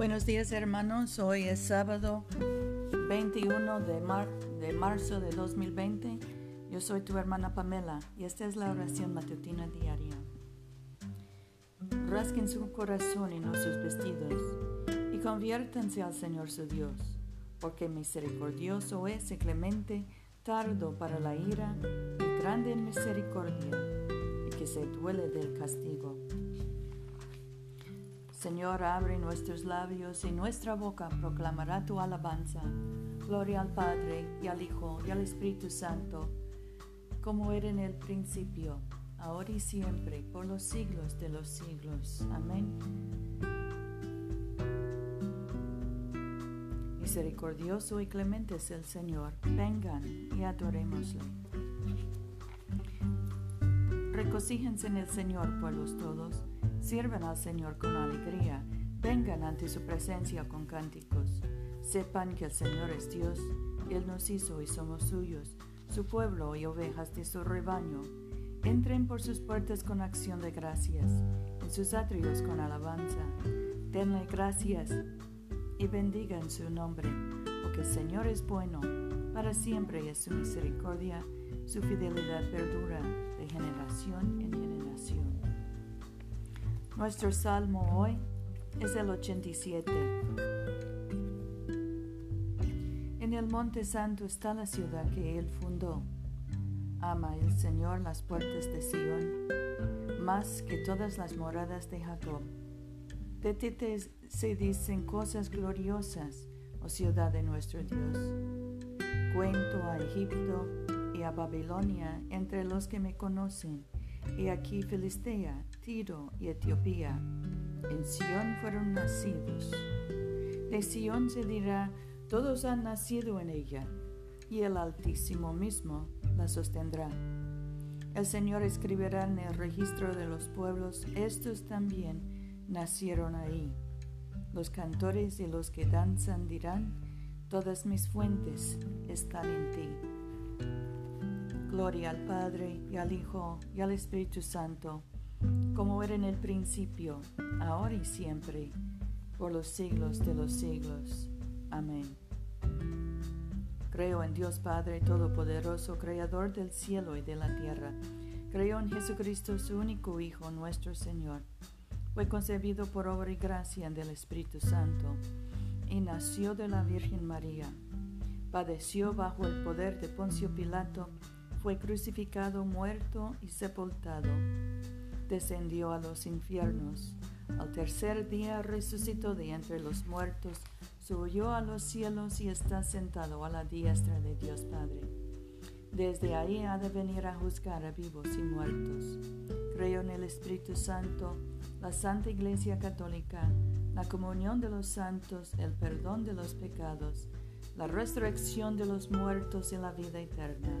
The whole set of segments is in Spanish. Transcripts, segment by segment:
Buenos días hermanos, hoy es sábado 21 de, de marzo de 2020. Yo soy tu hermana Pamela y esta es la oración matutina diaria. Rasquen su corazón y no sus vestidos y conviértanse al Señor su Dios, porque misericordioso es y clemente, tardo para la ira y grande en misericordia y que se duele del castigo. Señor, abre nuestros labios y nuestra boca proclamará tu alabanza. Gloria al Padre y al Hijo y al Espíritu Santo, como era en el principio, ahora y siempre, por los siglos de los siglos. Amén. Misericordioso y clemente es el Señor. Vengan y adorémosle. Recocíjense en el Señor, pueblos todos Sirvan al Señor con alegría, vengan ante su presencia con cánticos. Sepan que el Señor es Dios, Él nos hizo y somos suyos, su pueblo y ovejas de su rebaño. Entren por sus puertas con acción de gracias, en sus atrios con alabanza. Denle gracias y bendigan su nombre, porque el Señor es bueno, para siempre es su misericordia, su fidelidad perdura de generación en generación. Nuestro salmo hoy es el 87. En el Monte Santo está la ciudad que Él fundó. Ama el Señor las puertas de Sión más que todas las moradas de Jacob. De ti se dicen cosas gloriosas, oh ciudad de nuestro Dios. Cuento a Egipto y a Babilonia entre los que me conocen y aquí Filistea, Tiro y Etiopía. En Sión fueron nacidos. De Sión se dirá, todos han nacido en ella, y el Altísimo mismo la sostendrá. El Señor escribirá en el registro de los pueblos, estos también nacieron ahí. Los cantores y los que danzan dirán, todas mis fuentes están en ti. Gloria al Padre y al Hijo y al Espíritu Santo, como era en el principio, ahora y siempre, por los siglos de los siglos. Amén. Creo en Dios Padre Todopoderoso, Creador del cielo y de la tierra. Creo en Jesucristo, su único Hijo, nuestro Señor. Fue concebido por obra y gracia del Espíritu Santo y nació de la Virgen María. Padeció bajo el poder de Poncio Pilato fue crucificado, muerto y sepultado. Descendió a los infiernos. Al tercer día resucitó de entre los muertos, subió a los cielos y está sentado a la diestra de Dios Padre. Desde ahí ha de venir a juzgar a vivos y muertos. Creo en el Espíritu Santo, la Santa Iglesia Católica, la comunión de los santos, el perdón de los pecados, la resurrección de los muertos y la vida eterna.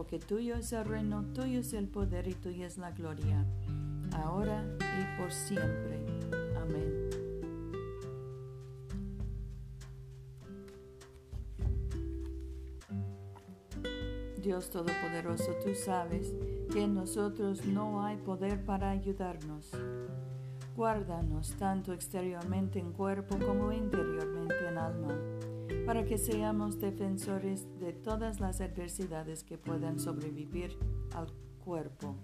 porque tuyo es el reino, tuyo es el poder y tuya es la gloria, ahora y por siempre. Amén. Dios Todopoderoso, tú sabes que en nosotros no hay poder para ayudarnos. Guárdanos tanto exteriormente en cuerpo como interiormente en alma para que seamos defensores de todas las adversidades que puedan sobrevivir al cuerpo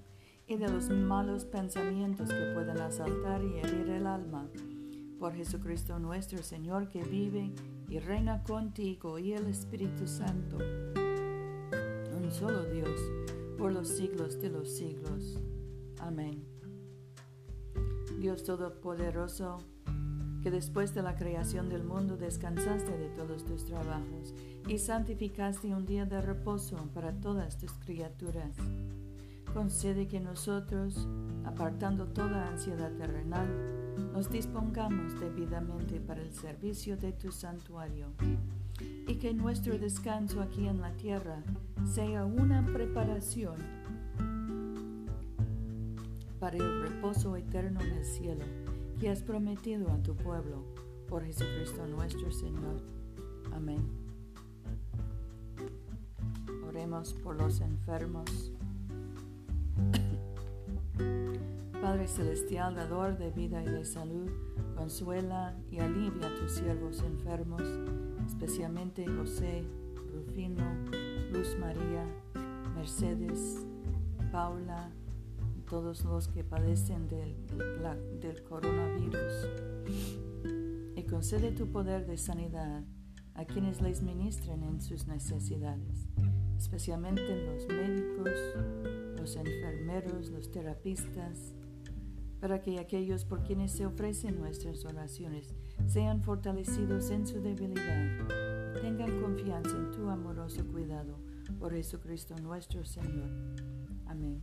y de los malos pensamientos que puedan asaltar y herir el alma. Por Jesucristo nuestro Señor que vive y reina contigo y el Espíritu Santo, un solo Dios, por los siglos de los siglos. Amén. Dios Todopoderoso, que después de la creación del mundo descansaste de todos tus trabajos y santificaste un día de reposo para todas tus criaturas. Concede que nosotros, apartando toda ansiedad terrenal, nos dispongamos debidamente para el servicio de tu santuario. y que nuestro descanso aquí en la tierra sea una preparación para el reposo eterno en el cielo que has prometido a tu pueblo por Jesucristo nuestro Señor. Amén. Oremos por los enfermos. Padre Celestial, dador de vida y de salud, consuela y alivia a tus siervos enfermos, especialmente José, Rufino, Luz María, Mercedes, Paula, todos los que padecen del, coronavirus. Y concede tu poder de sanidad a quienes les ministren en sus necesidades, especialmente los médicos, los enfermeros, los terapistas, para que aquellos por quienes se ofrecen nuestras oraciones sean fortalecidos en su debilidad y tengan confianza en tu amoroso cuidado por Jesucristo nuestro Señor. Amén.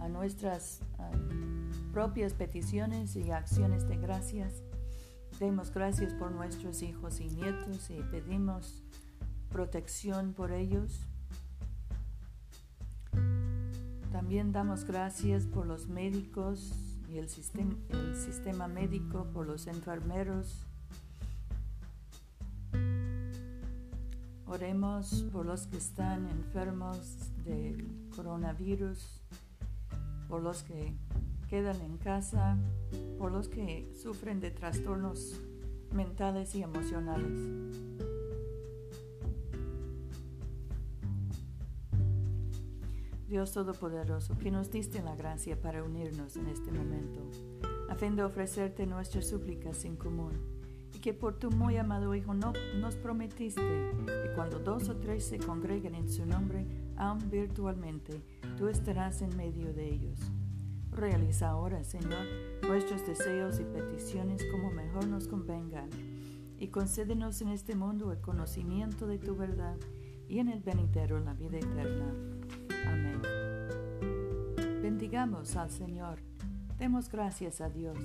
a nuestras propias peticiones y acciones de gracias. Demos gracias por nuestros hijos y nietos y pedimos protección por ellos. También damos gracias por los médicos y el sistema, el sistema médico, por los enfermeros. Oremos por los que están enfermos del coronavirus, por los que quedan en casa, por los que sufren de trastornos mentales y emocionales. Dios Todopoderoso, que nos diste la gracia para unirnos en este momento, a ofrecerte nuestras súplicas en común, y que por tu muy amado Hijo no, nos prometiste que cuando dos o tres se congreguen en su nombre, aun virtualmente, tú estarás en medio de ellos. Realiza ahora, Señor, nuestros deseos y peticiones como mejor nos convengan, y concédenos en este mundo el conocimiento de tu verdad y en el venidero la vida eterna. Amén. Bendigamos al Señor. Demos gracias a Dios.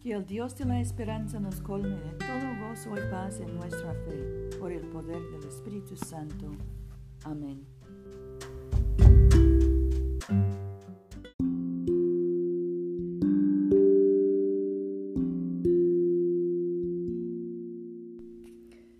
Que el Dios de la esperanza nos colme de todo gozo y paz en nuestra fe, por el poder del Espíritu Santo. Amén.